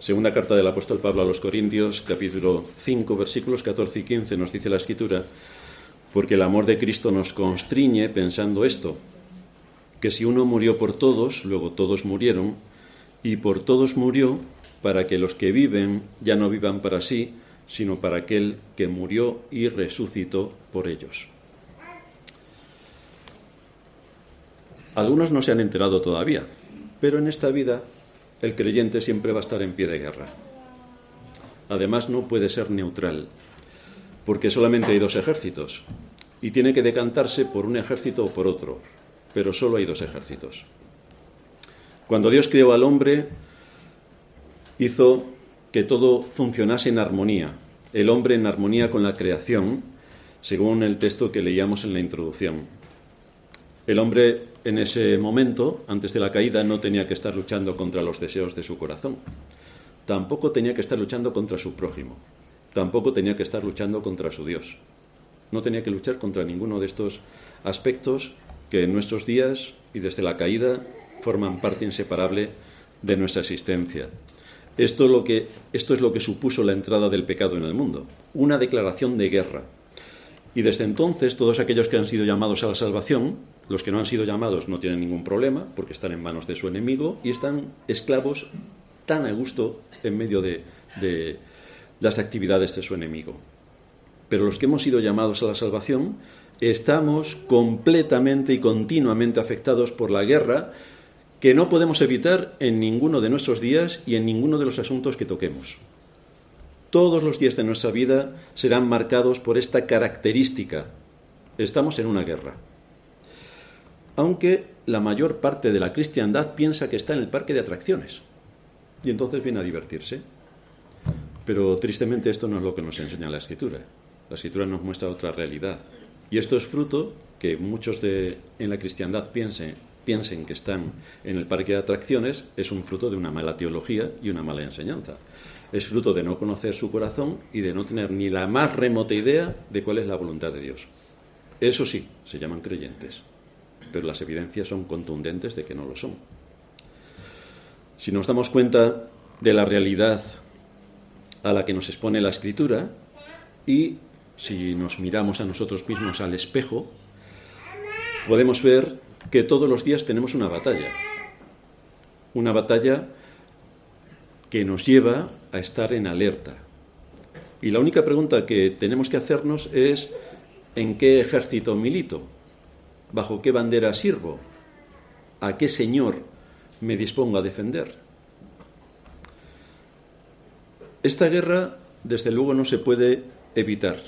Segunda carta del apóstol Pablo a los Corintios, capítulo 5, versículos 14 y 15, nos dice la escritura, porque el amor de Cristo nos constriñe pensando esto, que si uno murió por todos, luego todos murieron, y por todos murió para que los que viven ya no vivan para sí, sino para aquel que murió y resucitó por ellos. Algunos no se han enterado todavía, pero en esta vida el creyente siempre va a estar en pie de guerra. Además no puede ser neutral, porque solamente hay dos ejércitos, y tiene que decantarse por un ejército o por otro, pero solo hay dos ejércitos. Cuando Dios creó al hombre, hizo que todo funcionase en armonía, el hombre en armonía con la creación, según el texto que leíamos en la introducción. El hombre en ese momento, antes de la caída, no tenía que estar luchando contra los deseos de su corazón. Tampoco tenía que estar luchando contra su prójimo. Tampoco tenía que estar luchando contra su Dios. No tenía que luchar contra ninguno de estos aspectos que en nuestros días y desde la caída forman parte inseparable de nuestra existencia. Esto, es lo que supuso la entrada del pecado en el mundo, una declaración de guerra. Y desde entonces todos aquellos que han sido llamados a la salvación los que no han sido llamados no tienen ningún problema porque están en manos de su enemigo y están esclavos tan a gusto en medio de, las actividades de su enemigo. Pero los que hemos sido llamados a la salvación estamos completamente y continuamente afectados por la guerra que no podemos evitar en ninguno de nuestros días y en ninguno de los asuntos que toquemos. Todos los días de nuestra vida serán marcados por esta característica. Estamos en una guerra aunque la mayor parte de la cristiandad piensa que está en el parque de atracciones y entonces viene a divertirse. Pero tristemente esto no es lo que nos enseña la escritura. La escritura nos muestra otra realidad. Y esto es fruto que muchos de, en la cristiandad piensen, piensen que están en el parque de atracciones, es un fruto de una mala teología y una mala enseñanza. Es fruto de no conocer su corazón y de no tener ni la más remota idea de cuál es la voluntad de Dios. Eso sí, se llaman creyentes pero las evidencias son contundentes de que no lo son. Si nos damos cuenta de la realidad a la que nos expone la escritura y si nos miramos a nosotros mismos al espejo, podemos ver que todos los días tenemos una batalla. Una batalla que nos lleva a estar en alerta. Y la única pregunta que tenemos que hacernos es ¿en qué ejército milito? ¿Bajo qué bandera sirvo? ¿A qué Señor me dispongo a defender? Esta guerra, desde luego, no se puede evitar.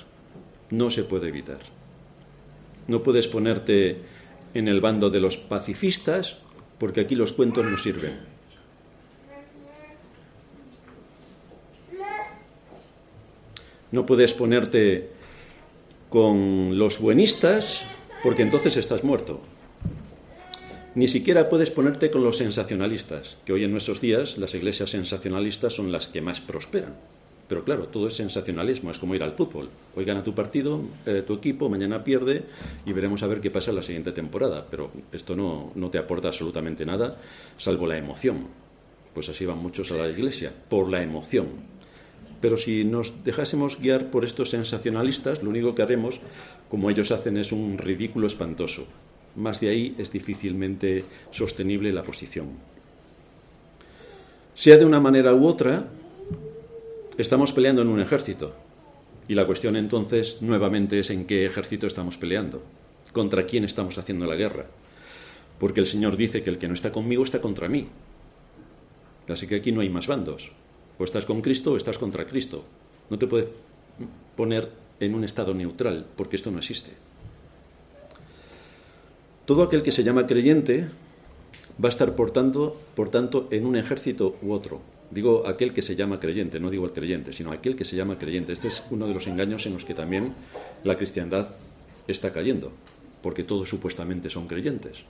No se puede evitar. No puedes ponerte en el bando de los pacifistas porque aquí los cuentos no sirven. No puedes ponerte con los buenistas porque entonces estás muerto. Ni siquiera puedes ponerte con los sensacionalistas, que hoy en nuestros días las iglesias sensacionalistas son las que más prosperan. Pero claro, todo es sensacionalismo, es como ir al fútbol. Hoy gana tu partido, eh, tu equipo, mañana pierde y veremos a ver qué pasa en la siguiente temporada. Pero esto no, no te aporta absolutamente nada, salvo la emoción. Pues así van muchos a la iglesia, por la emoción. Pero si nos dejásemos guiar por estos sensacionalistas, lo único que haremos como ellos hacen es un ridículo espantoso. Más de ahí es difícilmente sostenible la posición. Sea de una manera u otra, estamos peleando en un ejército. Y la cuestión entonces nuevamente es en qué ejército estamos peleando, contra quién estamos haciendo la guerra. Porque el Señor dice que el que no está conmigo está contra mí. Así que aquí no hay más bandos. O estás con Cristo o estás contra Cristo. No te puedes poner en un estado neutral, porque esto no existe. Todo aquel que se llama creyente va a estar, por tanto, por tanto, en un ejército u otro. Digo aquel que se llama creyente, no digo el creyente, sino aquel que se llama creyente. Este es uno de los engaños en los que también la cristiandad está cayendo, porque todos supuestamente son creyentes,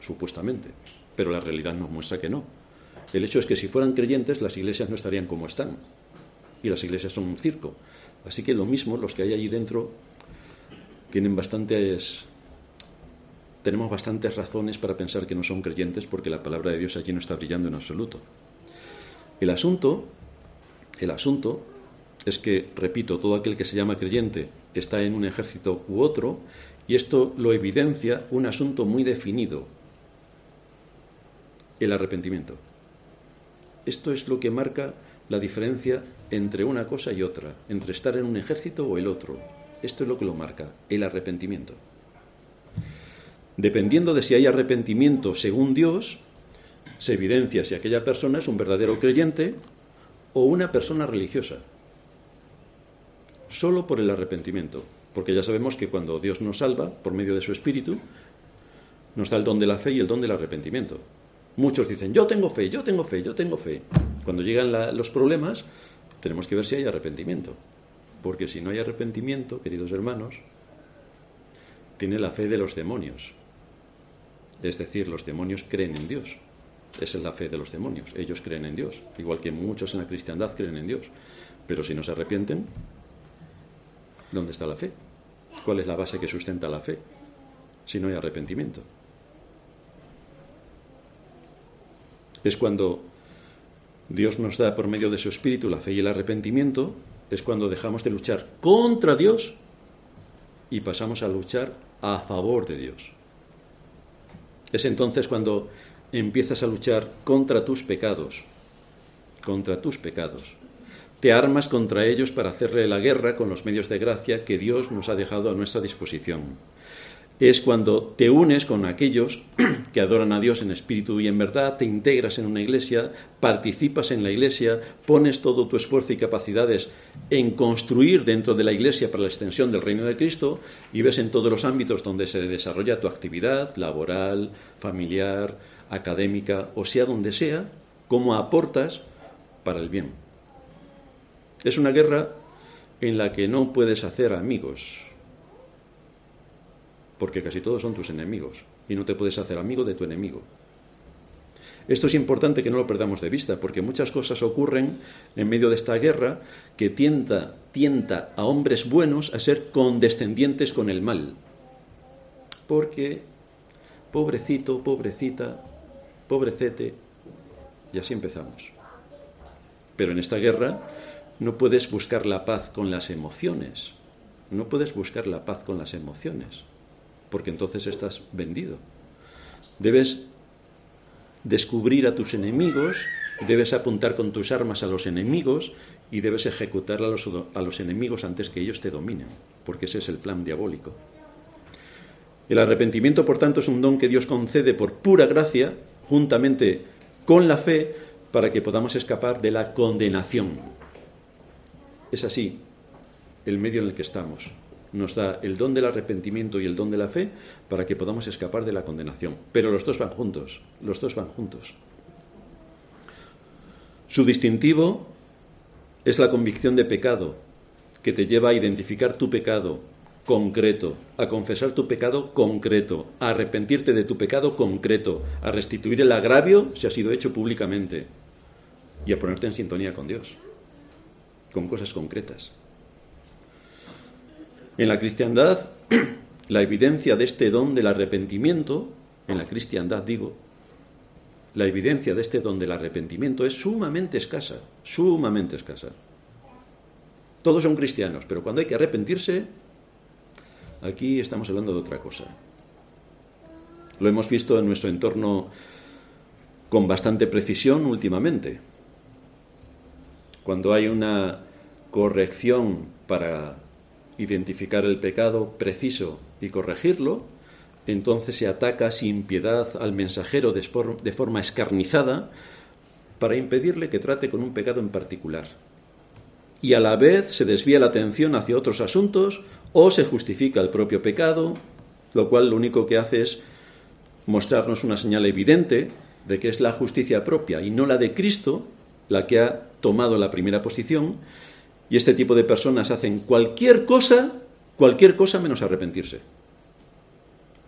supuestamente, pero la realidad nos muestra que no. El hecho es que si fueran creyentes, las iglesias no estarían como están, y las iglesias son un circo. Así que lo mismo, los que hay allí dentro tienen bastantes tenemos bastantes razones para pensar que no son creyentes porque la palabra de Dios allí no está brillando en absoluto. El asunto El asunto es que, repito, todo aquel que se llama creyente está en un ejército u otro, y esto lo evidencia un asunto muy definido, el arrepentimiento. Esto es lo que marca la diferencia entre una cosa y otra, entre estar en un ejército o el otro. Esto es lo que lo marca, el arrepentimiento. Dependiendo de si hay arrepentimiento según Dios, se evidencia si aquella persona es un verdadero creyente o una persona religiosa. Solo por el arrepentimiento. Porque ya sabemos que cuando Dios nos salva, por medio de su Espíritu, nos da el don de la fe y el don del arrepentimiento. Muchos dicen, yo tengo fe, yo tengo fe, yo tengo fe. Cuando llegan los problemas, tenemos que ver si hay arrepentimiento. Porque si no hay arrepentimiento, queridos hermanos, tiene la fe de los demonios. Es decir, los demonios creen en Dios. Esa es la fe de los demonios. Ellos creen en Dios, igual que muchos en la cristiandad creen en Dios. Pero si no se arrepienten, ¿dónde está la fe? ¿Cuál es la base que sustenta la fe? Si no hay arrepentimiento. Es cuando Dios nos da por medio de su Espíritu la fe y el arrepentimiento, es cuando dejamos de luchar contra Dios y pasamos a luchar a favor de Dios. Es entonces cuando empiezas a luchar contra tus pecados, contra tus pecados. Te armas contra ellos para hacerle la guerra con los medios de gracia que Dios nos ha dejado a nuestra disposición es cuando te unes con aquellos que adoran a Dios en espíritu y en verdad, te integras en una iglesia, participas en la iglesia, pones todo tu esfuerzo y capacidades en construir dentro de la iglesia para la extensión del reino de Cristo y ves en todos los ámbitos donde se desarrolla tu actividad laboral, familiar, académica o sea donde sea, cómo aportas para el bien. Es una guerra en la que no puedes hacer amigos porque casi todos son tus enemigos y no te puedes hacer amigo de tu enemigo. Esto es importante que no lo perdamos de vista, porque muchas cosas ocurren en medio de esta guerra que tienta, tienta a hombres buenos a ser condescendientes con el mal. Porque, pobrecito, pobrecita, pobrecete, y así empezamos. Pero en esta guerra no puedes buscar la paz con las emociones, no puedes buscar la paz con las emociones porque entonces estás vendido. Debes descubrir a tus enemigos, debes apuntar con tus armas a los enemigos y debes ejecutar a los, a los enemigos antes que ellos te dominen, porque ese es el plan diabólico. El arrepentimiento, por tanto, es un don que Dios concede por pura gracia, juntamente con la fe, para que podamos escapar de la condenación. Es así el medio en el que estamos nos da el don del arrepentimiento y el don de la fe para que podamos escapar de la condenación. Pero los dos van juntos, los dos van juntos. Su distintivo es la convicción de pecado, que te lleva a identificar tu pecado concreto, a confesar tu pecado concreto, a arrepentirte de tu pecado concreto, a restituir el agravio si ha sido hecho públicamente y a ponerte en sintonía con Dios, con cosas concretas. En la cristiandad, la evidencia de este don del arrepentimiento, en la cristiandad digo, la evidencia de este don del arrepentimiento es sumamente escasa, sumamente escasa. Todos son cristianos, pero cuando hay que arrepentirse, aquí estamos hablando de otra cosa. Lo hemos visto en nuestro entorno con bastante precisión últimamente. Cuando hay una corrección para identificar el pecado preciso y corregirlo, entonces se ataca sin piedad al mensajero de forma escarnizada para impedirle que trate con un pecado en particular. Y a la vez se desvía la atención hacia otros asuntos o se justifica el propio pecado, lo cual lo único que hace es mostrarnos una señal evidente de que es la justicia propia y no la de Cristo la que ha tomado la primera posición y este tipo de personas hacen cualquier cosa, cualquier cosa menos arrepentirse.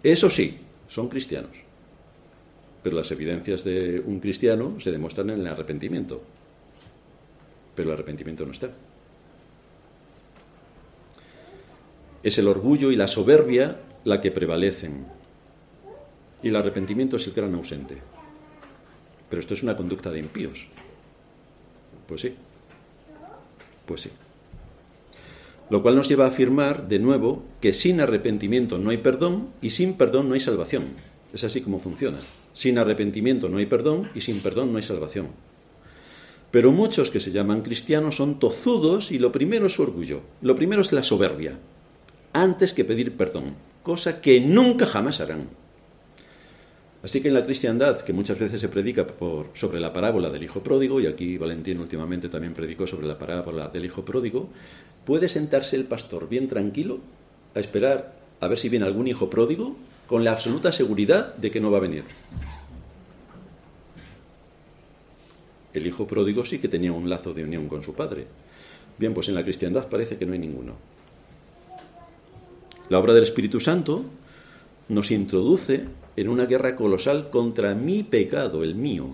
Eso sí, son cristianos. Pero las evidencias de un cristiano se demuestran en el arrepentimiento. Pero el arrepentimiento no está. Es el orgullo y la soberbia la que prevalecen. Y el arrepentimiento es el gran ausente. Pero esto es una conducta de impíos. Pues sí, Pues sí. Lo cual nos lleva a afirmar, de nuevo, que sin arrepentimiento no hay perdón y sin perdón no hay salvación. Es así como funciona. Sin arrepentimiento no hay perdón y sin perdón no hay salvación. Pero muchos que se llaman cristianos son tozudos y lo primero es su orgullo, lo primero es la soberbia, antes que pedir perdón, cosa que nunca jamás harán. Así que en la cristiandad, que muchas veces se predica por, sobre la parábola del hijo pródigo, y aquí Valentín últimamente también predicó sobre la parábola del hijo pródigo, puede sentarse el pastor bien tranquilo a esperar a ver si viene algún hijo pródigo con la absoluta seguridad de que no va a venir. El hijo pródigo sí que tenía un lazo de unión con su padre. Bien, pues en la cristiandad parece que no hay ninguno. La obra del Espíritu Santo nos introduce en una guerra colosal contra mi pecado, el mío,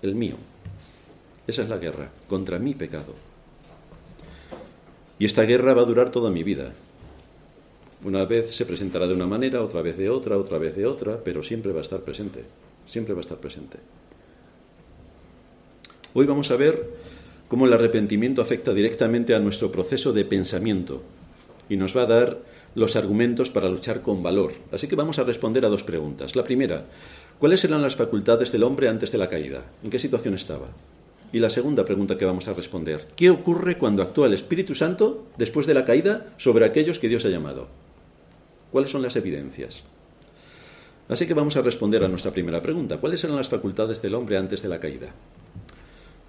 el mío. Esa es la guerra, contra mi pecado. Y esta guerra va a durar toda mi vida. Una vez se presentará de una manera, otra vez de otra, otra vez de otra, pero siempre va a estar presente. Siempre va a estar presente. Hoy vamos a ver cómo el arrepentimiento afecta directamente a nuestro proceso de pensamiento y nos va a dar los argumentos para luchar con valor. Así que vamos a responder a dos preguntas. La primera, ¿cuáles eran las facultades del hombre antes de la caída? ¿En qué situación estaba? Y la segunda pregunta que vamos a responder, ¿qué ocurre cuando actúa el Espíritu Santo después de la caída sobre aquellos que Dios ha llamado? ¿Cuáles son las evidencias? Así que vamos a responder a nuestra primera pregunta, ¿cuáles eran las facultades del hombre antes de la caída?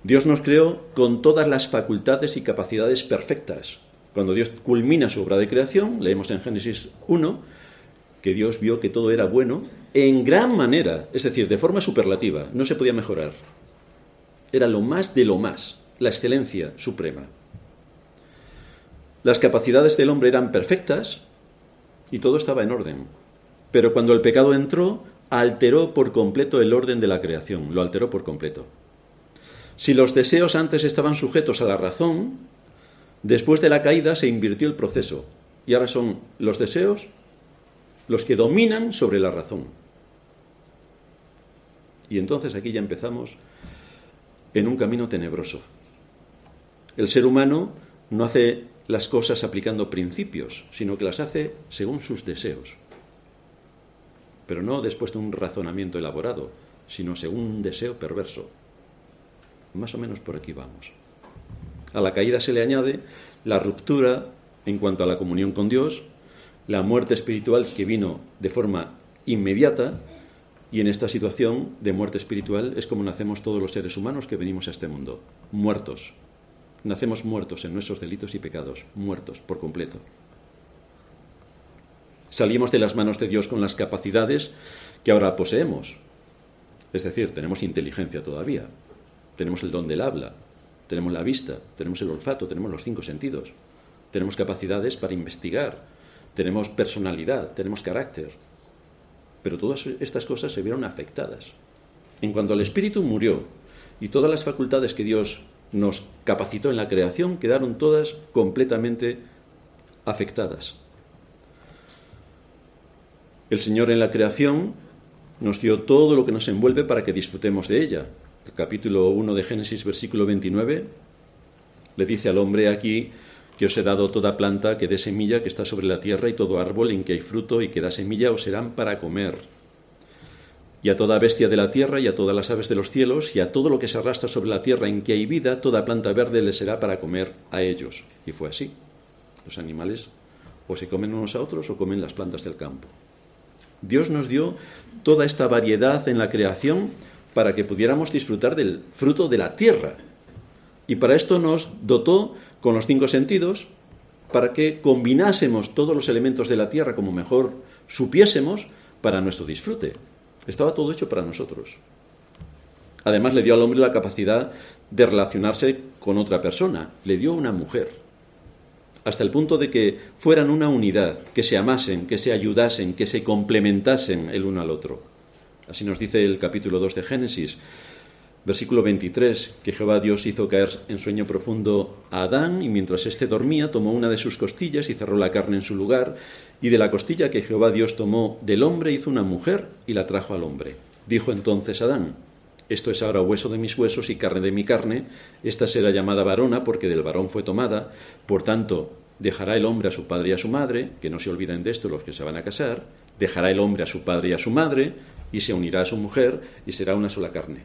Dios nos creó con todas las facultades y capacidades perfectas, cuando Dios culmina su obra de creación, leemos en Génesis 1, que Dios vio que todo era bueno en gran manera, es decir, de forma superlativa, no se podía mejorar. Era lo más de lo más, la excelencia suprema. Las capacidades del hombre eran perfectas y todo estaba en orden. Pero cuando el pecado entró, alteró por completo el orden de la creación, lo alteró por completo. Si los deseos antes estaban sujetos a la razón, Después de la caída se invirtió el proceso y ahora son los deseos los que dominan sobre la razón. Y entonces aquí ya empezamos en un camino tenebroso. El ser humano no hace las cosas aplicando principios, sino que las hace según sus deseos. Pero no después de un razonamiento elaborado, sino según un deseo perverso. Más o menos por aquí vamos. A la caída se le añade la ruptura en cuanto a la comunión con Dios, la muerte espiritual que vino de forma inmediata, y en esta situación de muerte espiritual es como nacemos todos los seres humanos que venimos a este mundo, muertos. Nacemos muertos en nuestros delitos y pecados, muertos por completo. Salimos de las manos de Dios con las capacidades que ahora poseemos. Es decir, tenemos inteligencia todavía, tenemos el don del habla, tenemos la vista, tenemos el olfato, tenemos los cinco sentidos, tenemos capacidades para investigar, tenemos personalidad, tenemos carácter. Pero todas estas cosas se vieron afectadas. En cuanto el espíritu murió y todas las facultades que Dios nos capacitó en la creación quedaron todas completamente afectadas. El Señor en la creación nos dio todo lo que nos envuelve para que disfrutemos de ella, el capítulo 1 de Génesis, versículo 29, le dice al hombre aquí que os he dado toda planta que dé semilla que está sobre la tierra y todo árbol en que hay fruto y que da semilla os serán para comer. Y a toda bestia de la tierra y a todas las aves de los cielos y a todo lo que se arrastra sobre la tierra en que hay vida, toda planta verde le será para comer a ellos. Y fue así. Los animales o se comen unos a otros o comen las plantas del campo. Dios nos dio toda esta variedad en la creación para que pudiéramos disfrutar del fruto de la tierra. Y para esto nos dotó con los cinco sentidos, para que combinásemos todos los elementos de la tierra como mejor supiésemos para nuestro disfrute. Estaba todo hecho para nosotros. Además le dio al hombre la capacidad de relacionarse con otra persona, le dio una mujer, hasta el punto de que fueran una unidad, que se amasen, que se ayudasen, que se complementasen el uno al otro. Así nos dice el capítulo 2 de Génesis, versículo 23, que Jehová Dios hizo caer en sueño profundo a Adán y mientras éste dormía tomó una de sus costillas y cerró la carne en su lugar y de la costilla que Jehová Dios tomó del hombre hizo una mujer y la trajo al hombre. Dijo entonces Adán, Esto es ahora hueso de mis huesos y carne de mi carne. Esta será llamada varona porque del varón fue tomada. Por tanto, dejará el hombre a su padre y a su madre, que no se olviden de esto los que se van a casar. Dejará el hombre a su padre y a su madre y se unirá a su mujer y será una sola carne.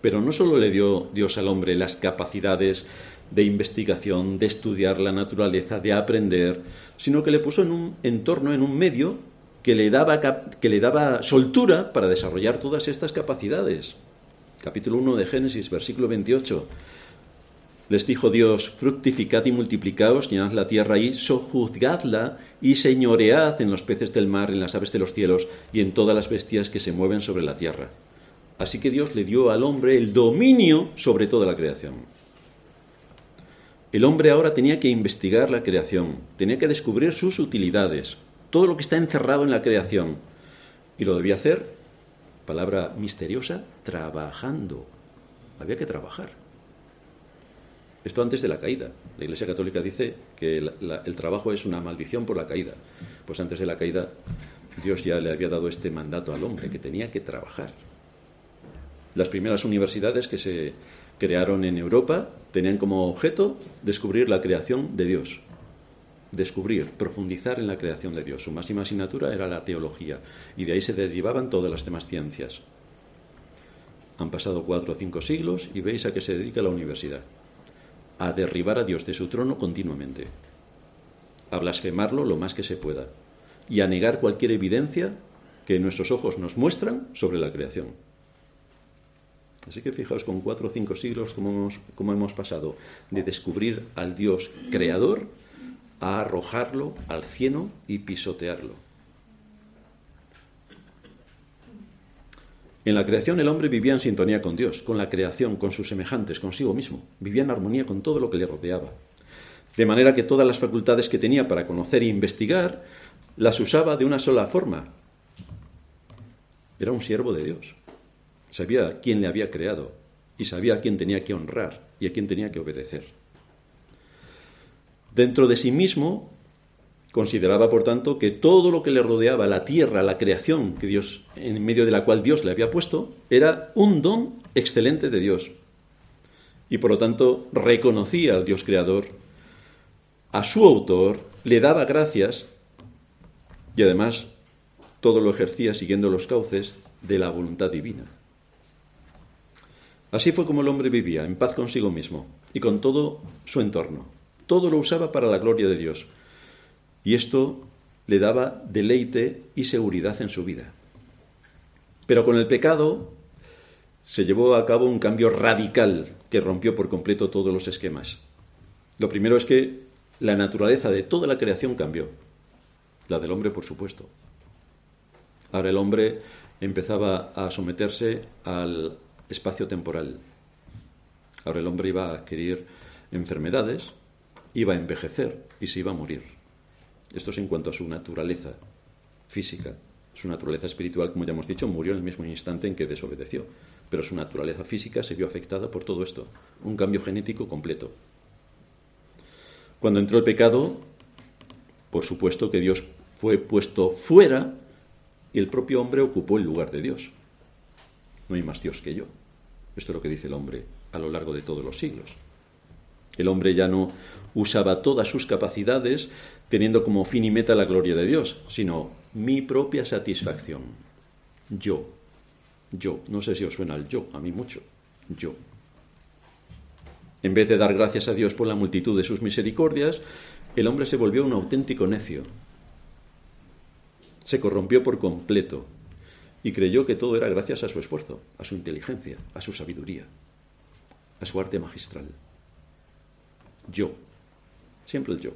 Pero no solo le dio Dios al hombre las capacidades de investigación, de estudiar la naturaleza, de aprender, sino que le puso en un entorno, en un medio que le daba, que le daba soltura para desarrollar todas estas capacidades. Capítulo 1 de Génesis, versículo 28. Les dijo Dios, fructificad y multiplicaos, llenad la tierra y sojuzgadla y señoread en los peces del mar, en las aves de los cielos y en todas las bestias que se mueven sobre la tierra. Así que Dios le dio al hombre el dominio sobre toda la creación. El hombre ahora tenía que investigar la creación, tenía que descubrir sus utilidades, todo lo que está encerrado en la creación. Y lo debía hacer, palabra misteriosa, trabajando. Había que trabajar. Esto antes de la caída. La Iglesia Católica dice que el trabajo es una maldición por la caída. Pues antes de la caída Dios ya le había dado este mandato al hombre, que tenía que trabajar. Las primeras universidades que se crearon en Europa tenían como objeto descubrir la creación de Dios descubrir, profundizar en la creación de Dios. Su máxima asignatura era la teología y de ahí se derivaban todas las demás ciencias. Han pasado cuatro o cinco siglos y veis a qué se dedica la universidad. A derribar a Dios de su trono continuamente, a blasfemarlo lo más que se pueda y a negar cualquier evidencia que nuestros ojos nos muestran sobre la creación. Así que fijaos con cuatro o cinco siglos como hemos, como hemos pasado de descubrir al Dios creador a arrojarlo al cieno y pisotearlo. En la creación el hombre vivía en sintonía con Dios, con la creación, con sus semejantes, consigo mismo. Vivía en armonía con todo lo que le rodeaba. De manera que todas las facultades que tenía para conocer e investigar las usaba de una sola forma. Era un siervo de Dios. Sabía quién le había creado y sabía a quién tenía que honrar y a quién tenía que obedecer. Dentro de sí mismo, consideraba, por tanto, que todo lo que le rodeaba, la tierra, la creación que Dios, en medio de la cual Dios le había puesto, era un don excelente de Dios. Y por lo tanto reconocía al Dios creador, a su autor, le daba gracias y además todo lo ejercía siguiendo los cauces de la voluntad divina. Así fue como el hombre vivía, en paz consigo mismo y con todo su entorno. Todo lo usaba para la gloria de Dios. Y esto le daba deleite y seguridad en su vida. Pero con el pecado se llevó a cabo un cambio radical que rompió por completo todos los esquemas. Lo primero es que la naturaleza de toda la creación cambió. La del hombre, por supuesto. Ahora el hombre empezaba a someterse al espacio temporal. Ahora el hombre iba a adquirir enfermedades, iba a envejecer y se iba a morir. Esto es en cuanto a su naturaleza física. Su naturaleza espiritual, como ya hemos dicho, murió en el mismo instante en que desobedeció. Pero su naturaleza física se vio afectada por todo esto. Un cambio genético completo. Cuando entró el pecado, por supuesto que Dios fue puesto fuera y el propio hombre ocupó el lugar de Dios. No hay más Dios que yo. Esto es lo que dice el hombre a lo largo de todos los siglos. El hombre ya no usaba todas sus capacidades teniendo como fin y meta la gloria de Dios, sino mi propia satisfacción. Yo. Yo. No sé si os suena el yo, a mí mucho. Yo. En vez de dar gracias a Dios por la multitud de sus misericordias, el hombre se volvió un auténtico necio. Se corrompió por completo y creyó que todo era gracias a su esfuerzo, a su inteligencia, a su sabiduría, a su arte magistral yo. Siempre el yo.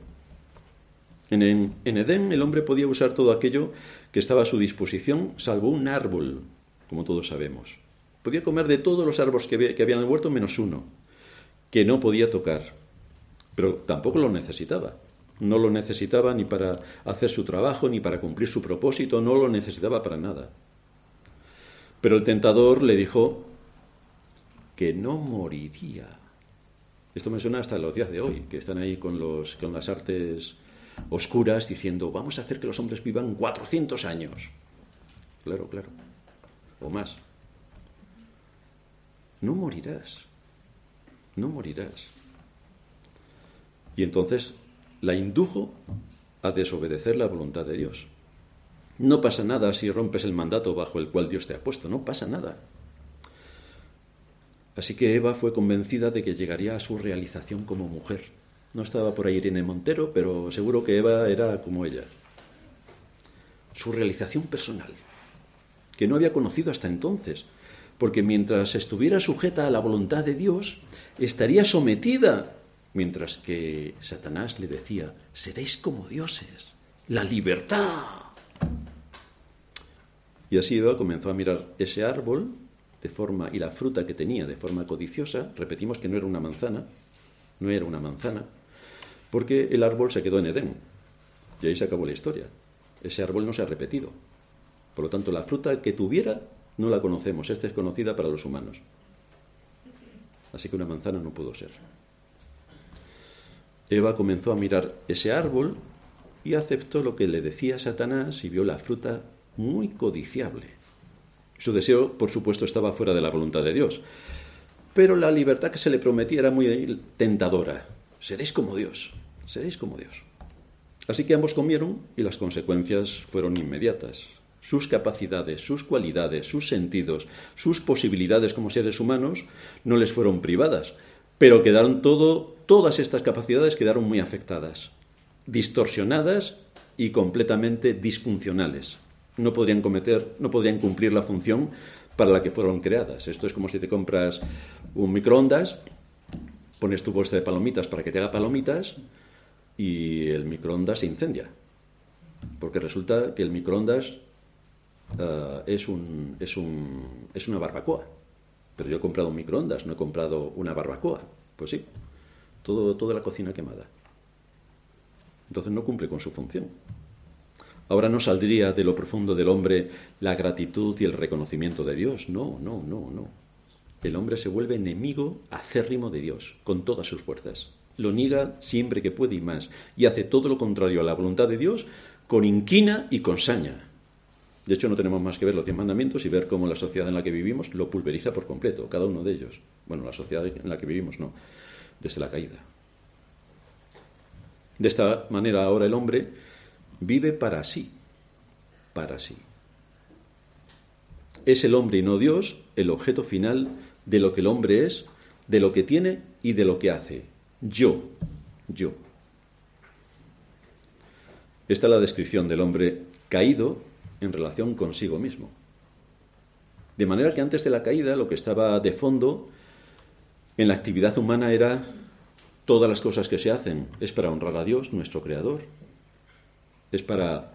En, Edén el hombre podía usar todo aquello que estaba a su disposición, salvo un árbol, como todos sabemos. Podía comer de todos los árboles que había, que había en el huerto menos uno, que no podía tocar. Pero tampoco lo necesitaba. No lo necesitaba ni para hacer su trabajo, ni para cumplir su propósito, no lo necesitaba para nada. Pero el tentador le dijo que no moriría. Esto me suena hasta los días de hoy, que están ahí con, los, con las artes oscuras diciendo, vamos a hacer que los hombres vivan 400 años. Claro, claro. O más. no morirás, no morirás. Y entonces la indujo a desobedecer la voluntad de Dios. No pasa nada si rompes el mandato bajo el cual Dios te ha puesto, no pasa nada. Así que Eva fue convencida de que llegaría a su realización como mujer. No estaba por ahí Irene Montero, pero seguro que Eva era como ella. Su realización personal, que no había conocido hasta entonces, porque mientras estuviera sujeta a la voluntad de Dios, estaría sometida, mientras que Satanás le decía, seréis como dioses, la libertad. Y así Eva comenzó a mirar ese árbol de forma y la fruta que tenía de forma codiciosa, repetimos que no era una manzana, no era una manzana, porque el árbol se quedó en Edén. Y ahí se acabó la historia. Ese árbol no se ha repetido. Por lo tanto, la fruta que tuviera no la conocemos, es desconocida para los humanos. Así que una manzana no pudo ser. Eva comenzó a mirar ese árbol y aceptó lo que le decía Satanás y vio la fruta muy codiciable. Su deseo, por supuesto, estaba fuera de la voluntad de Dios. Pero la libertad que se le prometía era muy tentadora. Seréis como Dios, seréis como Dios. Así que ambos comieron y las consecuencias fueron inmediatas. Sus capacidades, sus cualidades, sus sentidos, sus posibilidades como seres humanos no les fueron privadas, pero quedaron todo, todas estas capacidades quedaron muy afectadas, distorsionadas y completamente disfuncionales no podrían cometer, no podrían cumplir la función para la que fueron creadas. Esto es como si te compras un microondas, pones tu bolsa de palomitas para que te haga palomitas y el microondas se incendia. Porque resulta que el microondas eh, es, un, es, un, es una barbacoa. Pero yo he comprado un microondas, no he comprado una barbacoa. Pues sí, todo, toda la cocina quemada. Entonces no cumple con su función. Ahora no saldría de lo profundo del hombre la gratitud y el reconocimiento de Dios. No, no, no, no. El hombre se vuelve enemigo acérrimo de Dios, con todas sus fuerzas. Lo niega siempre que puede y más, y hace todo lo contrario a la voluntad de Dios con inquina y con saña. De hecho, no tenemos más que ver los diez mandamientos y ver cómo la sociedad en la que vivimos lo pulveriza por completo, cada uno de ellos. Bueno, la sociedad en la que vivimos no, desde la caída. De esta manera ahora el hombre vive para sí, para sí. Es el hombre y no Dios el objeto final de lo que el hombre es, de lo que tiene y de lo que hace. Yo, yo. Esta es la descripción del hombre caído en relación consigo mismo. De manera que antes de la caída lo que estaba de fondo en la actividad humana era todas las cosas que se hacen es para honrar a Dios, nuestro Creador, es para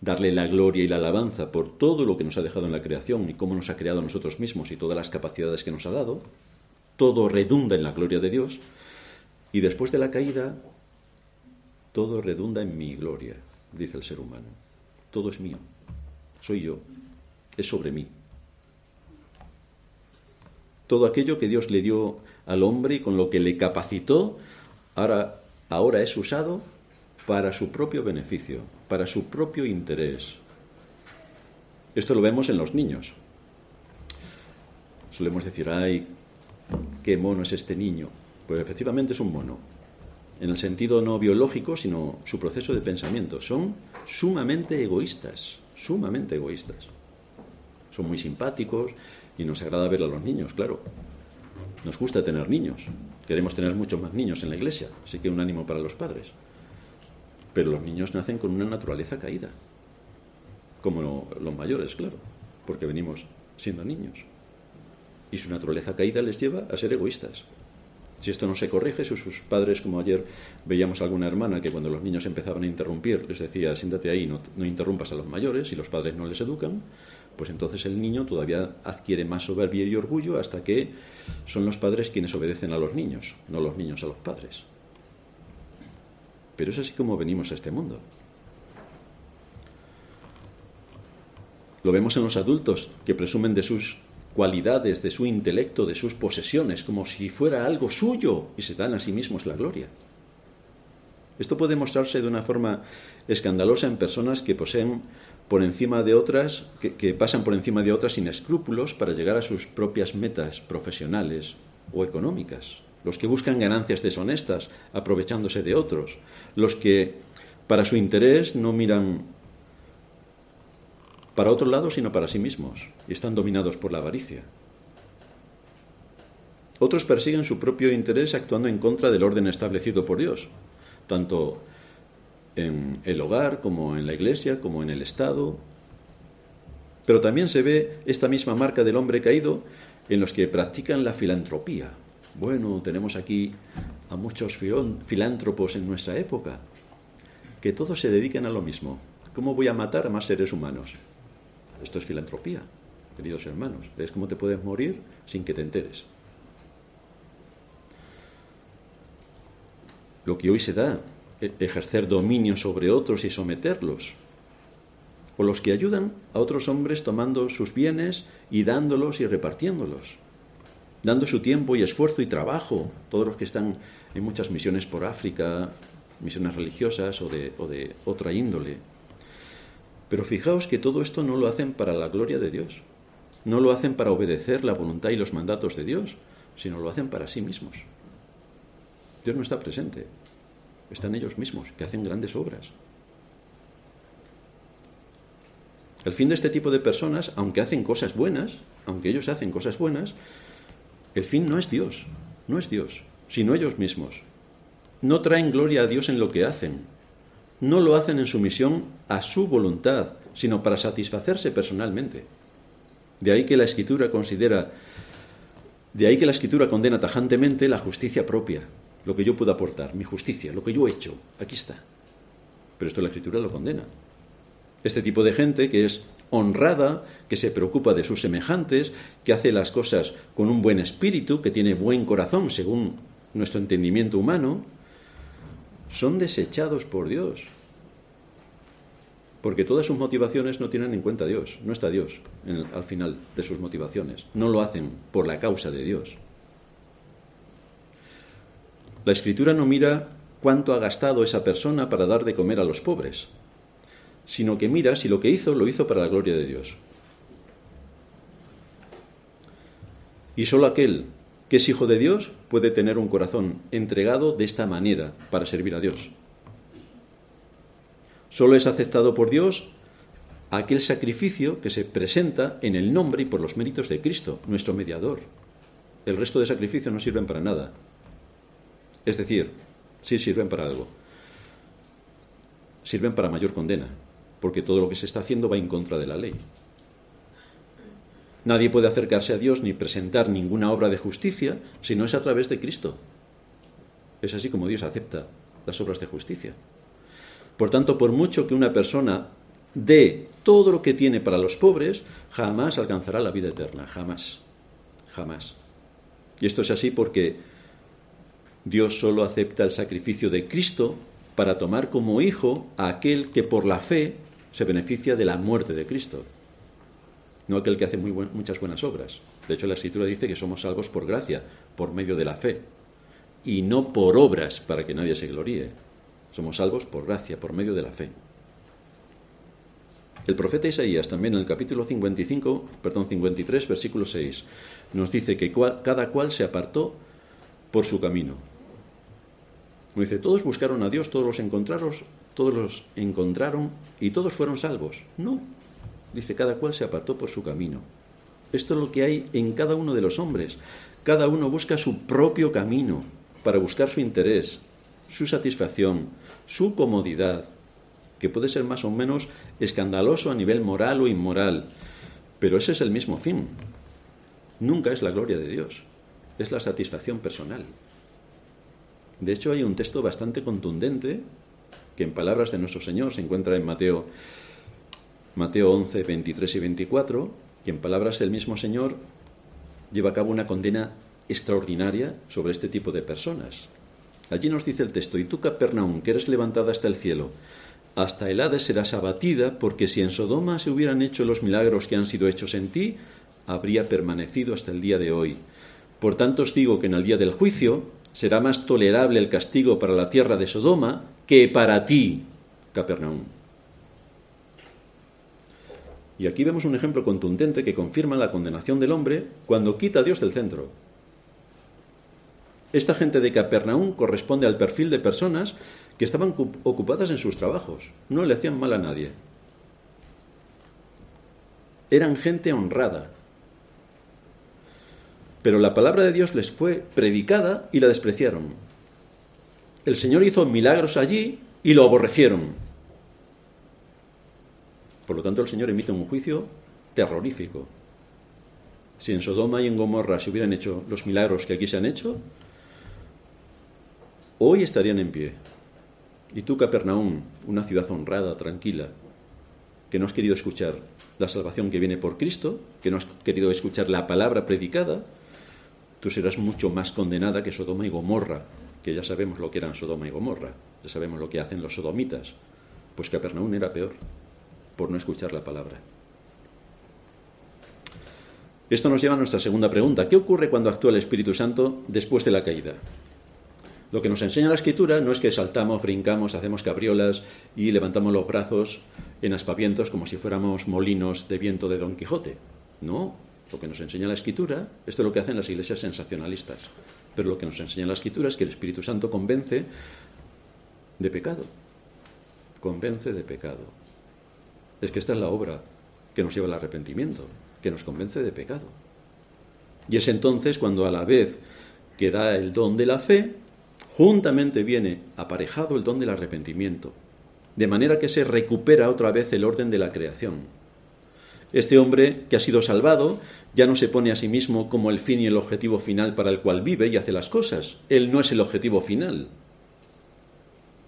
darle la gloria y la alabanza por todo lo que nos ha dejado en la creación y cómo nos ha creado a nosotros mismos y todas las capacidades que nos ha dado. Todo redunda en la gloria de Dios. Y después de la caída, todo redunda en mi gloria, dice el ser humano. Todo es mío. Soy yo. Es sobre mí. Todo aquello que Dios le dio al hombre y con lo que le capacitó, ahora, ahora es usado para su propio beneficio, para su propio interés. Esto lo vemos en los niños. Solemos decir, ay, qué mono es este niño. Pues efectivamente es un mono, en el sentido no biológico, sino su proceso de pensamiento. Son sumamente egoístas, sumamente egoístas. Son muy simpáticos y nos agrada ver a los niños, claro. Nos gusta tener niños. Queremos tener muchos más niños en la iglesia, así que un ánimo para los padres. Pero los niños nacen con una naturaleza caída, como los mayores, claro, porque venimos siendo niños. Y su naturaleza caída les lleva a ser egoístas. Si esto no se corrige, si sus padres, como ayer veíamos a alguna hermana que cuando los niños empezaban a interrumpir les decía, siéntate ahí, no, no interrumpas a los mayores, y los padres no les educan, pues entonces el niño todavía adquiere más soberbia y orgullo hasta que son los padres quienes obedecen a los niños, no los niños a los padres. Pero es así como venimos a este mundo. Lo vemos en los adultos que presumen de sus cualidades, de su intelecto, de sus posesiones, como si fuera algo suyo y se dan a sí mismos la gloria. Esto puede mostrarse de una forma escandalosa en personas que poseen por encima de otras, que, que, pasan por encima de otras sin escrúpulos para llegar a sus propias metas profesionales o económicas, los que buscan ganancias deshonestas aprovechándose de otros, los que para su interés no miran para otro lado sino para sí mismos y están dominados por la avaricia. Otros persiguen su propio interés actuando en contra del orden establecido por Dios, tanto en el hogar como en la iglesia, como en el Estado. Pero también se ve esta misma marca del hombre caído en los que practican la filantropía. Bueno, tenemos aquí a muchos filántropos en nuestra época, que todos se dedican a lo mismo. ¿Cómo voy a matar a más seres humanos? Esto es filantropía, queridos hermanos. ¿Ves cómo te puedes morir sin que te enteres? lo que hoy se da, e-, ejercer dominio sobre otros y someterlos, o los que ayudan a otros hombres tomando sus bienes y dándolos y repartiéndolos, dando su tiempo y esfuerzo y trabajo, todos los que están en muchas misiones por África, misiones religiosas o de, o de otra índole. Pero fijaos que todo esto no lo hacen para la gloria de Dios, no lo hacen para obedecer la voluntad y los mandatos de Dios, sino lo hacen para sí mismos. Dios no está presente. Están ellos mismos, que hacen grandes obras. El fin de este tipo de personas, aunque hacen cosas buenas, aunque ellos hacen cosas buenas, el fin no es Dios, no es Dios, sino ellos mismos. No traen gloria a Dios en lo que hacen. No lo hacen en sumisión a su voluntad, sino para satisfacerse personalmente. De ahí que la escritura considera, de ahí que la escritura condena tajantemente la justicia propia, lo que yo puedo aportar, mi justicia, lo que yo he hecho, aquí está. Pero esto la escritura lo condena. Este tipo de gente que es honrada, que se preocupa de sus semejantes, que hace las cosas con un buen espíritu, que tiene buen corazón según nuestro entendimiento humano, son desechados por Dios. Porque todas sus motivaciones no tienen en cuenta a Dios, no está Dios al final de sus motivaciones. No lo hacen por la causa de Dios. La escritura no mira cuánto ha gastado esa persona para dar de comer a los pobres, sino que mira si lo que hizo lo hizo para la gloria de Dios. Y solo aquel que es hijo de Dios puede tener un corazón entregado de esta manera para servir a Dios. Solo es aceptado por Dios aquel sacrificio que se presenta en el nombre y por los méritos de Cristo, nuestro mediador. El resto de sacrificios no sirven para nada. Es decir, sí sirven para algo. Sirven para mayor condena, porque todo lo que se está haciendo va en contra de la ley. Nadie puede acercarse a Dios ni presentar ninguna obra de justicia si no es a través de Cristo. Es así como Dios acepta las obras de justicia. Por tanto, por mucho que una persona dé todo lo que tiene para los pobres, jamás alcanzará la vida eterna, jamás, jamás. Y esto es así porque Dios solo acepta el sacrificio de Cristo para tomar como hijo a aquel que por la fe se beneficia de la muerte de Cristo, no aquel que hace muchas buenas obras. De hecho, la Escritura dice que somos salvos por gracia, por medio de la fe, y no por obras para que nadie se gloríe. Somos salvos por gracia, por medio de la fe. El profeta Isaías también en el capítulo 55, perdón, 53, versículo 6, nos dice que cada cual se apartó por su camino dice, todos buscaron a Dios, todos los encontraron, todos los encontraron y todos fueron salvos. No, dice, cada cual se apartó por su camino. Esto es lo que hay en cada uno de los hombres. Cada uno busca su propio camino para buscar su interés, su satisfacción, su comodidad, que puede ser más o menos escandaloso a nivel moral o inmoral, pero ese es el mismo fin. Nunca es la gloria de Dios, es la satisfacción personal. De hecho, hay un texto bastante contundente que en palabras de nuestro Señor se encuentra en Mateo, Mateo 11, 23 y 24, que en palabras del mismo Señor lleva a cabo una condena extraordinaria sobre este tipo de personas. Allí nos dice el texto, y tú, Capernaum, que eres levantada hasta el cielo, hasta el Hades serás abatida, porque si en Sodoma se hubieran hecho los milagros que han sido hechos en ti, habría permanecido hasta el día de hoy. Por tanto os digo que en el día del juicio será más tolerable el castigo para la tierra de Sodoma que para ti, Capernaum. Y aquí vemos un ejemplo contundente que confirma la condenación del hombre cuando quita a Dios del centro. Esta gente de Capernaum corresponde al perfil de personas que estaban ocupadas en sus trabajos, no le hacían mal a nadie. Eran gente honrada. Pero la palabra de Dios les fue predicada y la despreciaron. El Señor hizo milagros allí y lo aborrecieron. Por lo tanto, el Señor emite un juicio terrorífico. Si en Sodoma y en Gomorra se hubieran hecho los milagros que aquí se han hecho, hoy estarían en pie. Y tú, Capernaum, una ciudad honrada, tranquila, que no has querido escuchar la salvación que viene por Cristo, que no has querido escuchar la palabra predicada, tú serás mucho más condenada que Sodoma y Gomorra, que ya sabemos lo que eran Sodoma y Gomorra, ya sabemos lo que hacen los sodomitas. Pues Capernaum era peor por no escuchar la palabra. Esto nos lleva a nuestra segunda pregunta. ¿Qué ocurre cuando actúa el Espíritu Santo después de la caída? Lo que nos enseña la Escritura no es que saltamos, brincamos, hacemos cabriolas y levantamos los brazos en aspavientos como si fuéramos molinos de viento de Don Quijote. No, lo que nos enseña la Escritura, esto es lo que hacen las iglesias sensacionalistas, pero lo que nos enseña la Escritura es que el Espíritu Santo convence de pecado, convence de pecado es que esta es la obra que nos lleva al arrepentimiento, que nos convence de pecado. Y es entonces cuando a la vez que da el don de la fe, juntamente viene aparejado el don del arrepentimiento, de manera que se recupera otra vez el orden de la creación. Este hombre que ha sido salvado ya no se pone a sí mismo como el fin y el objetivo final para el cual vive y hace las cosas. Él no es el objetivo final.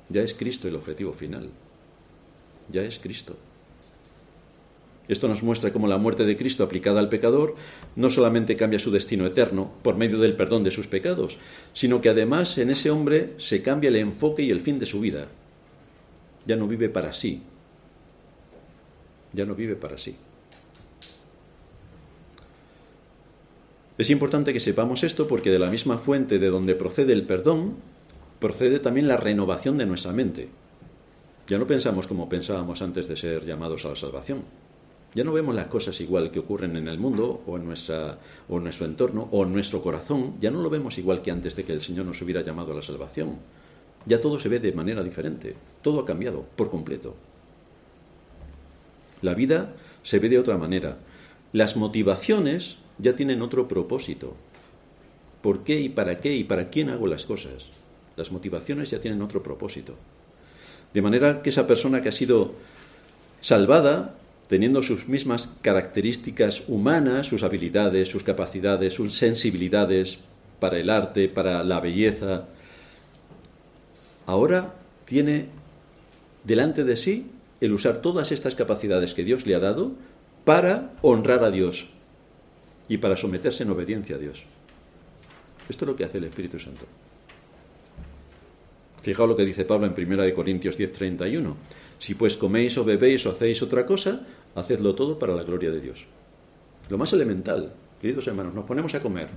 Ya es Cristo el objetivo final. Ya es Cristo. Esto nos muestra cómo la muerte de Cristo aplicada al pecador no solamente cambia su destino eterno por medio del perdón de sus pecados, sino que además en ese hombre se cambia el enfoque y el fin de su vida. Ya no vive para sí. Ya no vive para sí. Es importante que sepamos esto porque de la misma fuente de donde procede el perdón, procede también la renovación de nuestra mente. Ya no pensamos como pensábamos antes de ser llamados a la salvación. Ya no vemos las cosas igual que ocurren en el mundo o en, o en nuestro entorno o en nuestro corazón. Ya no lo vemos igual que antes de que el Señor nos hubiera llamado a la salvación. Ya todo se ve de manera diferente. Todo ha cambiado por completo. La vida se ve de otra manera. Las motivaciones ya tienen otro propósito. ¿Por qué y para qué y para quién hago las cosas? Las motivaciones ya tienen otro propósito. De manera que esa persona que ha sido salvada teniendo sus mismas características humanas, sus habilidades, sus capacidades, sus sensibilidades para el arte, para la belleza, ahora tiene delante de sí el usar todas estas capacidades que Dios le ha dado para honrar a Dios y para someterse en obediencia a Dios. Esto es lo que hace el Espíritu Santo. Fijaos lo que dice Pablo en 1 Corintios 10:31. Si pues coméis o bebéis o hacéis otra cosa, hacedlo todo para la gloria de Dios. Lo más elemental, queridos hermanos, nos ponemos a comer.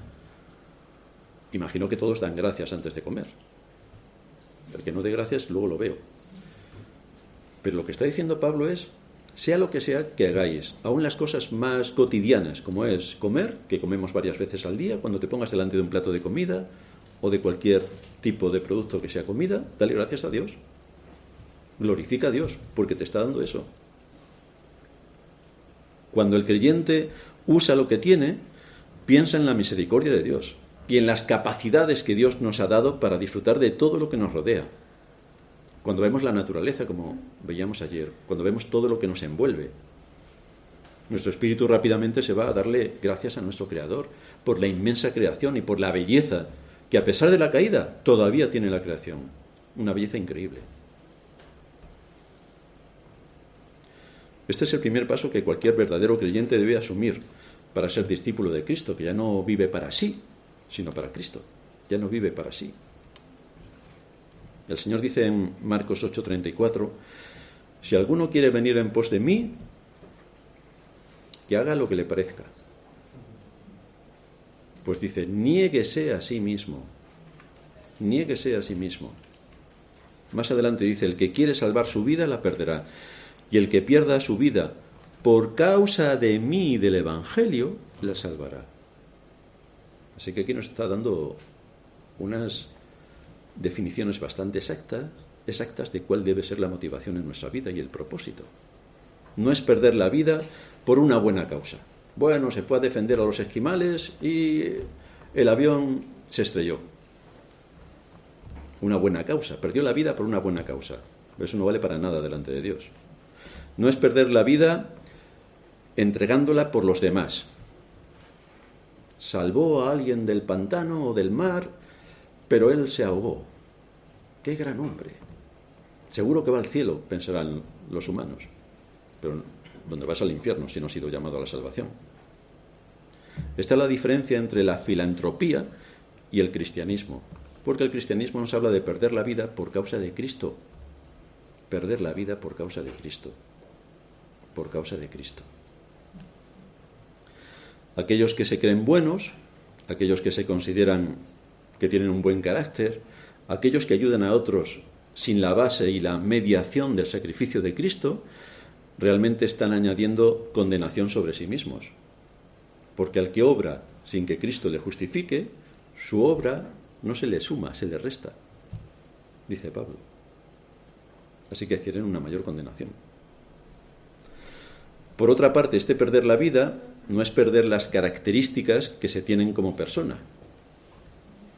Imagino que todos dan gracias antes de comer. El que no dé gracias, luego lo veo. Pero lo que está diciendo Pablo es, sea lo que sea que hagáis, aun las cosas más cotidianas, como es comer, que comemos varias veces al día, cuando te pongas delante de un plato de comida o de cualquier tipo de producto que sea comida, dale gracias a Dios. Glorifica a Dios, porque te está dando eso. Cuando el creyente usa lo que tiene, piensa en la misericordia de Dios y en las capacidades que Dios nos ha dado para disfrutar de todo lo que nos rodea. Cuando vemos la naturaleza, como veíamos ayer, cuando vemos todo lo que nos envuelve, nuestro espíritu rápidamente se va a darle gracias a nuestro Creador por la inmensa creación y por la belleza que a pesar de la caída todavía tiene la creación. Una belleza increíble. Este es el primer paso que cualquier verdadero creyente debe asumir para ser discípulo de Cristo, que ya no vive para sí, sino para Cristo. Ya no vive para sí. El Señor dice en Marcos 8:34, si alguno quiere venir en pos de mí, que haga lo que le parezca. Pues dice, niéguese a sí mismo, niéguese a sí mismo. Más adelante dice, el que quiere salvar su vida la perderá, y el que pierda su vida por causa de mí y del Evangelio, la salvará. Así que aquí nos está dando unas definiciones bastante exactas, exactas de cuál debe ser la motivación en nuestra vida y el propósito. No es perder la vida por una buena causa. Bueno, se fue a defender a los esquimales y el avión se estrelló. Una buena causa. Perdió la vida por una buena causa. Eso no vale para nada delante de Dios. No es perder la vida entregándola por los demás. Salvó a alguien del pantano o del mar, pero él se ahogó. ¡Qué gran hombre! Seguro que va al cielo, pensarán los humanos, pero donde vas al infierno si no has sido llamado a la salvación. Esta es la diferencia entre la filantropía y el cristianismo, porque el cristianismo nos habla de perder la vida por causa de Cristo, perder la vida por causa de Cristo, por causa de Cristo. Aquellos que se creen buenos, aquellos que se consideran que tienen un buen carácter, aquellos que ayudan a otros sin la base y la mediación del sacrificio de Cristo, realmente están añadiendo condenación sobre sí mismos. Porque al que obra sin que Cristo le justifique, su obra no se le suma, se le resta, dice Pablo. Así que adquieren una mayor condenación. Por otra parte, este perder la vida no es perder las características que se tienen como persona,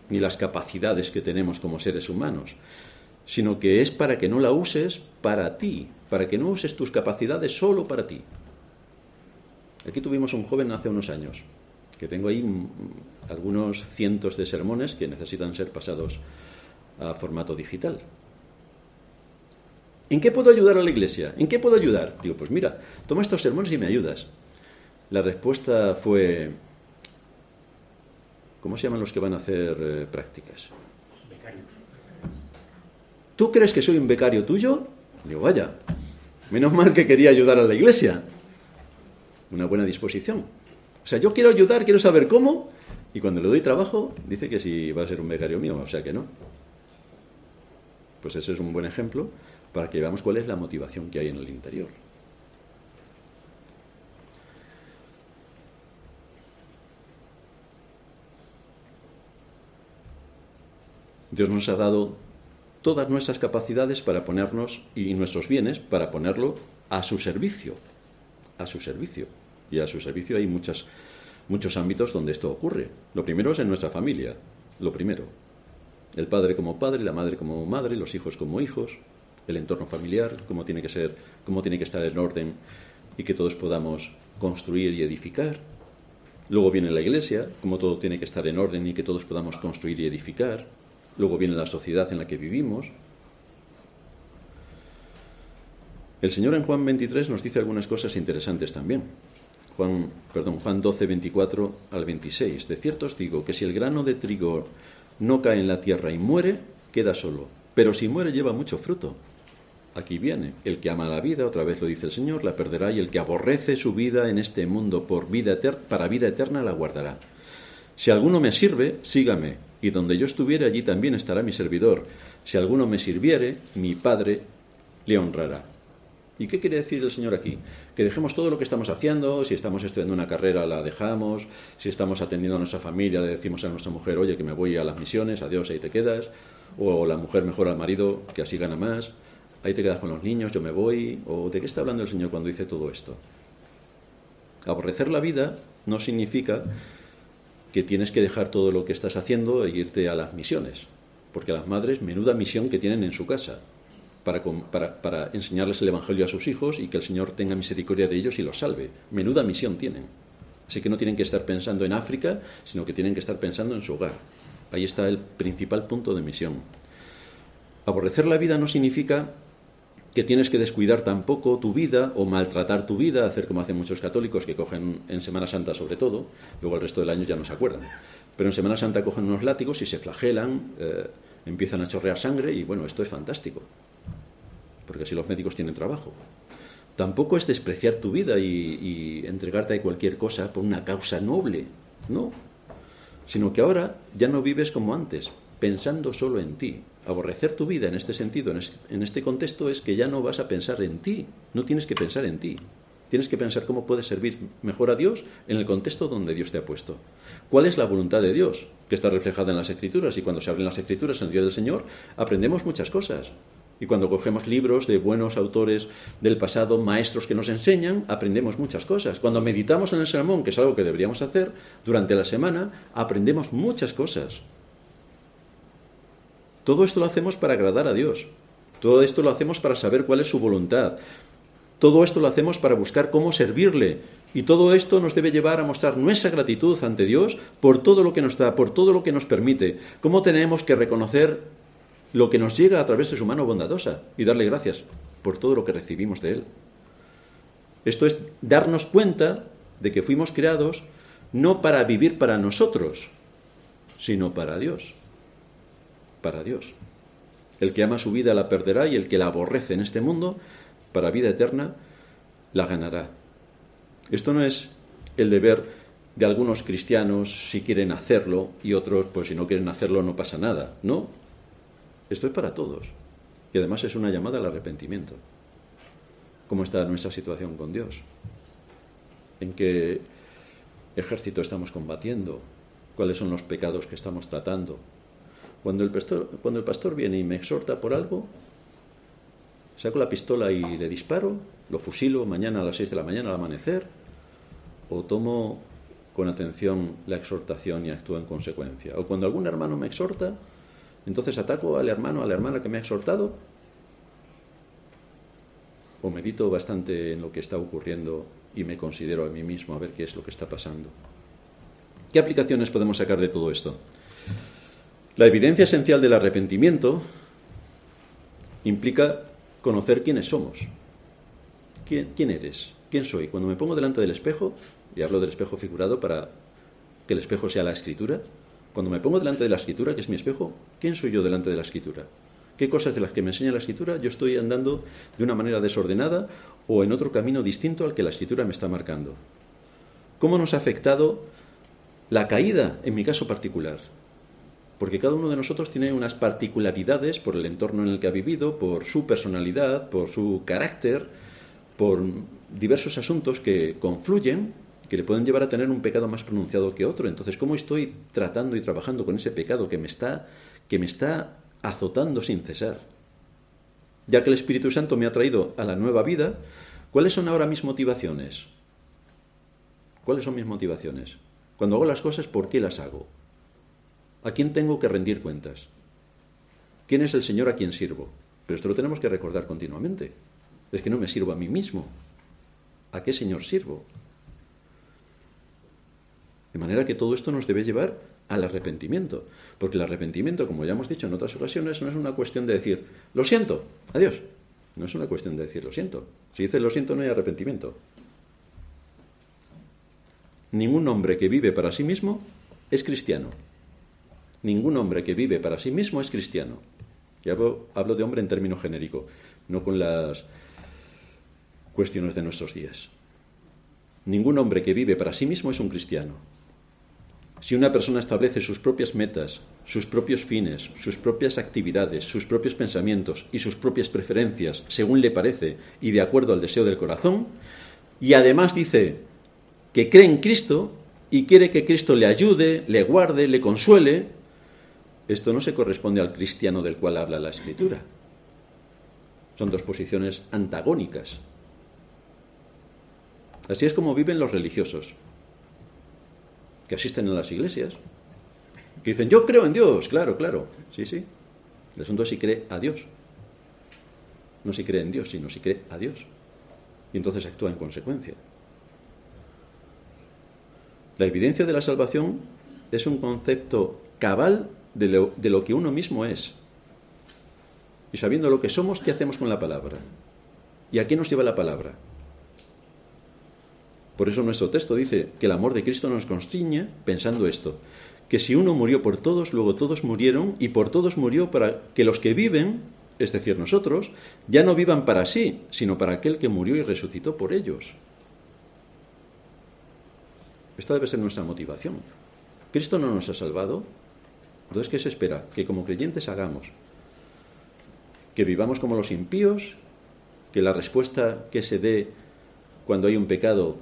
ni las capacidades que tenemos como seres humanos, sino que es para que no la uses para ti, para que no uses tus capacidades solo para ti. Aquí tuvimos un joven hace unos años, que tengo ahí algunos cientos de sermones que necesitan ser pasados a formato digital. ¿En qué puedo ayudar a la iglesia? ¿En qué puedo ayudar? Digo, pues mira, toma estos sermones y me ayudas. La respuesta fue, ¿cómo se llaman los que van a hacer eh, prácticas? ¿Tú crees que soy un becario tuyo? Digo, vaya, menos mal que quería ayudar a la iglesia. Una buena disposición. O sea, yo quiero ayudar, quiero saber cómo, y cuando le doy trabajo, dice que si va a ser un becario mío, o sea que no. Pues ese es un buen ejemplo para que veamos cuál es la motivación que hay en el interior. Dios nos ha dado todas nuestras capacidades para ponernos y nuestros bienes para ponerlo a su servicio, a su servicio. Y a su servicio hay muchos ámbitos donde esto ocurre. Lo primero es en nuestra familia, lo primero. El padre como padre, la madre como madre, los hijos como hijos, el entorno familiar, cómo tiene que ser, cómo tiene que estar en orden y que todos podamos construir y edificar. Luego viene la iglesia, cómo todo tiene que estar en orden y que todos podamos construir y edificar. Luego viene la sociedad en la que vivimos. El Señor en Juan 23 nos dice algunas cosas interesantes también. Juan, perdón, Juan 12, 24 al 26. De cierto os digo que si el grano de trigo no cae en la tierra y muere, queda solo. Pero si muere lleva mucho fruto. Aquí viene, el que ama la vida, otra vez lo dice el Señor, la perderá y el que aborrece su vida en este mundo por vida para vida eterna la guardará. Si alguno me sirve, sígame, y donde yo estuviere allí también estará mi servidor. Si alguno me sirviere, mi Padre le honrará. ¿Y qué quiere decir el Señor aquí? Que dejemos todo lo que estamos haciendo, si estamos estudiando una carrera la dejamos, si estamos atendiendo a nuestra familia le decimos a nuestra mujer, oye, que me voy a las misiones, adiós, ahí te quedas, o la mujer mejor al marido, que así gana más, ahí te quedas con los niños, yo me voy, o de qué está hablando el Señor cuando dice todo esto. Aborrecer la vida no significa que tienes que dejar todo lo que estás haciendo e irte a las misiones. Porque las madres, menuda misión que tienen en su casa para, para, enseñarles el Evangelio a sus hijos y que el Señor tenga misericordia de ellos y los salve. Menuda misión tienen. Así que no tienen que estar pensando en África, sino que tienen que estar pensando en su hogar. Ahí está el principal punto de misión. Aborrecer la vida no significa que tienes que descuidar tampoco tu vida o maltratar tu vida, hacer como hacen muchos católicos que cogen en Semana Santa sobre todo, luego el resto del año ya no se acuerdan. Pero en Semana Santa cogen unos látigos y se flagelan, eh, empiezan a chorrear sangre y bueno, esto es fantástico, porque así los médicos tienen trabajo. Tampoco es despreciar tu vida y, y entregarte a cualquier cosa por una causa noble, no, sino que ahora ya no vives como antes, pensando solo en ti, aborrecer tu vida en este sentido, en este contexto, es que ya no vas a pensar en ti, no tienes que pensar en ti, Tienes que pensar cómo puedes servir mejor a Dios en el contexto donde Dios te ha puesto. ¿Cuál es la voluntad de Dios? Que está reflejada en las Escrituras. Y cuando se abren las Escrituras en el Día del Señor, aprendemos muchas cosas. Y cuando cogemos libros de buenos autores del pasado, maestros que nos enseñan, aprendemos muchas cosas. Cuando meditamos en el sermón, que es algo que deberíamos hacer durante la semana, aprendemos muchas cosas. Todo esto lo hacemos para agradar a Dios. Todo esto lo hacemos para saber cuál es su voluntad. Todo esto lo hacemos para buscar cómo servirle. Y todo esto nos debe llevar a mostrar nuestra gratitud ante Dios por todo lo que nos da, por todo lo que nos permite. Cómo tenemos que reconocer lo que nos llega a través de su mano bondadosa y darle gracias por todo lo que recibimos de Él. Esto es darnos cuenta de que fuimos creados no para vivir para nosotros, sino para Dios. Para Dios. El que ama su vida la perderá y el que la aborrece en este mundo, para vida eterna, la ganará. Esto no es el deber de algunos cristianos si quieren hacerlo y otros, pues si no quieren hacerlo no pasa nada. No, esto es para todos. Y además es una llamada al arrepentimiento. ¿Cómo está nuestra situación con Dios? ¿En qué ejército estamos combatiendo? ¿Cuáles son los pecados que estamos tratando? Cuando el pastor, viene y me exhorta por algo, saco la pistola y le disparo, lo fusilo mañana a las 6 de la mañana al amanecer, o tomo con atención la exhortación y actúo en consecuencia. O cuando algún hermano me exhorta, entonces ataco al hermano, a la hermana que me ha exhortado, o medito bastante en lo que está ocurriendo y me considero a mí mismo a ver qué es lo que está pasando. ¿Qué aplicaciones podemos sacar de todo esto? La evidencia esencial del arrepentimiento implica conocer quiénes somos. ¿Quién, ¿Quién, eres? ¿Quién soy? Cuando me pongo delante del espejo, y hablo del espejo figurado para que el espejo sea la escritura, cuando me pongo delante de la escritura, que es mi espejo, ¿quién soy yo delante de la escritura? ¿Qué cosas de las que me enseña la escritura yo estoy andando de una manera desordenada o en otro camino distinto al que la escritura me está marcando? ¿Cómo nos ha afectado la caída en mi caso particular? Porque cada uno de nosotros tiene unas particularidades por el entorno en el que ha vivido, por su personalidad, por su carácter, por diversos asuntos que confluyen que le pueden llevar a tener un pecado más pronunciado que otro. Entonces, ¿cómo estoy tratando y trabajando con ese pecado que me está, que me está azotando sin cesar? Ya que el Espíritu Santo me ha traído a la nueva vida, ¿cuáles son ahora mis motivaciones? ¿Cuáles son mis motivaciones? Cuando hago las cosas, ¿por qué las hago? ¿A quién tengo que rendir cuentas? ¿Quién es el Señor a quien sirvo? Pero esto lo tenemos que recordar continuamente. Es que no me sirvo a mí mismo. ¿A qué Señor sirvo? De manera que todo esto nos debe llevar al arrepentimiento. Porque el arrepentimiento, como ya hemos dicho en otras ocasiones, no es una cuestión de decir, lo siento, adiós. No es una cuestión de decir, lo siento. Si dices lo siento, no hay arrepentimiento. Ningún hombre que vive para sí mismo es cristiano. Ningún hombre que vive para sí mismo es cristiano. Y hablo, hablo de hombre en término genérico, no con las cuestiones de nuestros días. Ningún hombre que vive para sí mismo es un cristiano. Si una persona establece sus propias metas, sus propios fines, sus propias actividades, sus propios pensamientos y sus propias preferencias según le parece y de acuerdo al deseo del corazón, y además dice que cree en Cristo y quiere que Cristo le ayude, le guarde, le consuele, esto no se corresponde al cristiano del cual habla la Escritura. Son dos posiciones antagónicas. Así es como viven los religiosos que asisten a las iglesias, que dicen, yo creo en Dios, claro, claro, sí, sí. El asunto es si cree a Dios. No si cree en Dios, sino si cree a Dios. Y entonces actúa en consecuencia. La evidencia de la salvación es un concepto cabal de lo, de lo, que uno mismo es. Y sabiendo lo que somos, ¿qué hacemos con la palabra? ¿Y a qué nos lleva la palabra? Por eso nuestro texto dice que el amor de Cristo nos constriñe pensando esto, que si uno murió por todos, luego todos murieron y por todos murió para que los que viven, es decir, nosotros, ya no vivan para sí, sino para aquel que murió y resucitó por ellos. Esta debe ser nuestra motivación. Cristo no nos ha salvado. Entonces, ¿qué se espera? Que como creyentes hagamos. Que vivamos como los impíos, que la respuesta que se dé cuando hay un pecado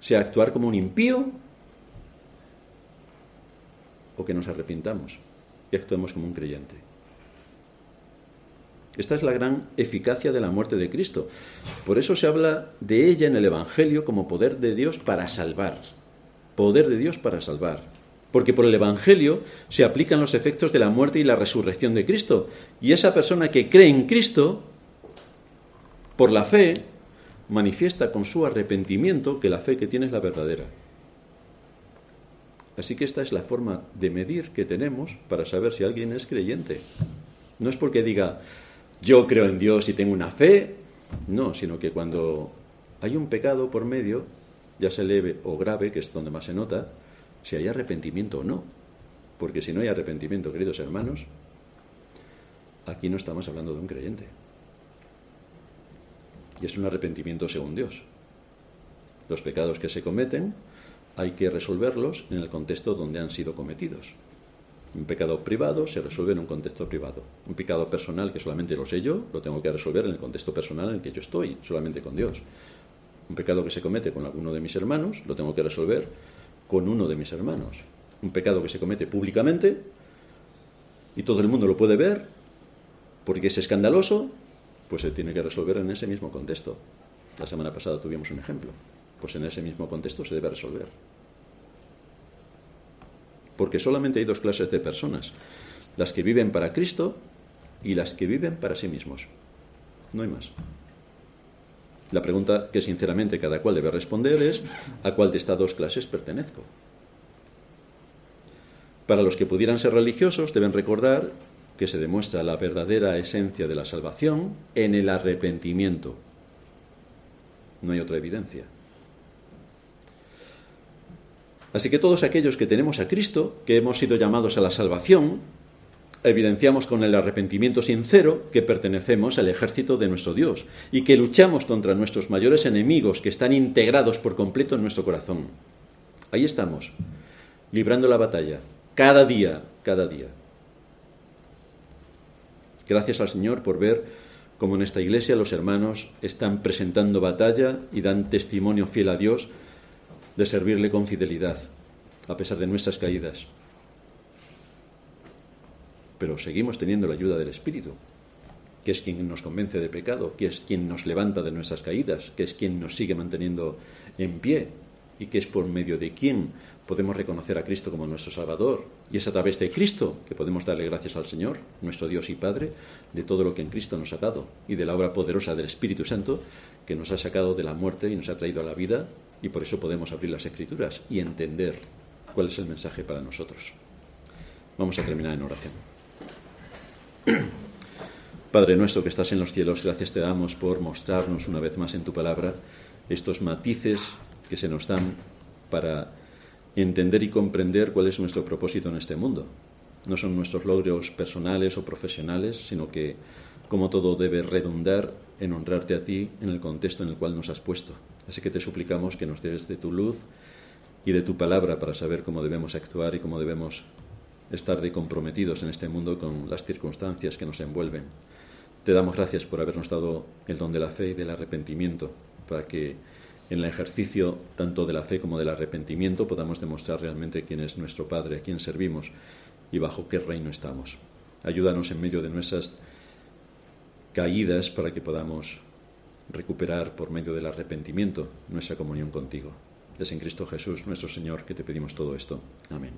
sea actuar como un impío o que nos arrepintamos y actuemos como un creyente. Esta es la gran eficacia de la muerte de Cristo. Por eso se habla de ella en el Evangelio como poder de Dios para salvar. Poder de Dios para salvar. Porque por el Evangelio se aplican los efectos de la muerte y la resurrección de Cristo. Y esa persona que cree en Cristo, por la fe, manifiesta con su arrepentimiento que la fe que tiene es la verdadera. Así que esta es la forma de medir que tenemos para saber si alguien es creyente. No es porque diga, yo creo en Dios y tengo una fe, no, sino que cuando hay un pecado por medio, ya sea leve o grave, que es donde más se nota, si hay arrepentimiento o no. Porque si no hay arrepentimiento, queridos hermanos, aquí no estamos hablando de un creyente. Y es un arrepentimiento según Dios. Los pecados que se cometen hay que resolverlos en el contexto donde han sido cometidos. Un pecado privado se resuelve en un contexto privado. Un pecado personal que solamente lo sé yo, lo tengo que resolver en el contexto personal en el que yo estoy, solamente con Dios. Un pecado que se comete con alguno de mis hermanos, lo tengo que resolver con uno de mis hermanos. Un pecado que se comete públicamente y todo el mundo lo puede ver porque es escandaloso, pues se tiene que resolver en ese mismo contexto. La semana pasada tuvimos un ejemplo. Pues en ese mismo contexto se debe resolver. Porque solamente hay dos clases de personas. Las que viven para Cristo y las que viven para sí mismos. No hay más. La pregunta que sinceramente cada cual debe responder es ¿a cuál de estas dos clases pertenezco? Para los que pudieran ser religiosos deben recordar que se demuestra la verdadera esencia de la salvación en el arrepentimiento. No hay otra evidencia. Así que todos aquellos que tenemos a Cristo, que hemos sido llamados a la salvación, evidenciamos con el arrepentimiento sincero que pertenecemos al ejército de nuestro Dios y que luchamos contra nuestros mayores enemigos que están integrados por completo en nuestro corazón. Ahí estamos, librando la batalla, cada día, cada día. Gracias al Señor por ver cómo en esta iglesia los hermanos están presentando batalla y dan testimonio fiel a Dios de servirle con fidelidad, a pesar de nuestras caídas pero seguimos teniendo la ayuda del Espíritu, que es quien nos convence de pecado, que es quien nos levanta de nuestras caídas, que es quien nos sigue manteniendo en pie y que es por medio de quien podemos reconocer a Cristo como nuestro Salvador. Y es a través de Cristo que podemos darle gracias al Señor, nuestro Dios y Padre, de todo lo que en Cristo nos ha dado y de la obra poderosa del Espíritu Santo que nos ha sacado de la muerte y nos ha traído a la vida y por eso podemos abrir las Escrituras y entender cuál es el mensaje para nosotros. Vamos a terminar en oración. Padre nuestro que estás en los cielos, gracias te damos por mostrarnos una vez más en tu palabra estos matices que se nos dan para entender y comprender cuál es nuestro propósito en este mundo. No son nuestros logros personales o profesionales, sino que como todo debe redundar en honrarte a ti en el contexto en el cual nos has puesto. Así que te suplicamos que nos des de tu luz y de tu palabra para saber cómo debemos actuar y cómo debemos estar de comprometidos en este mundo con las circunstancias que nos envuelven. Te damos gracias por habernos dado el don de la fe y del arrepentimiento, para que en el ejercicio tanto de la fe como del arrepentimiento podamos demostrar realmente quién es nuestro Padre, a quién servimos y bajo qué reino estamos. Ayúdanos en medio de nuestras caídas para que podamos recuperar por medio del arrepentimiento nuestra comunión contigo. Es en Cristo Jesús nuestro Señor que te pedimos todo esto. Amén.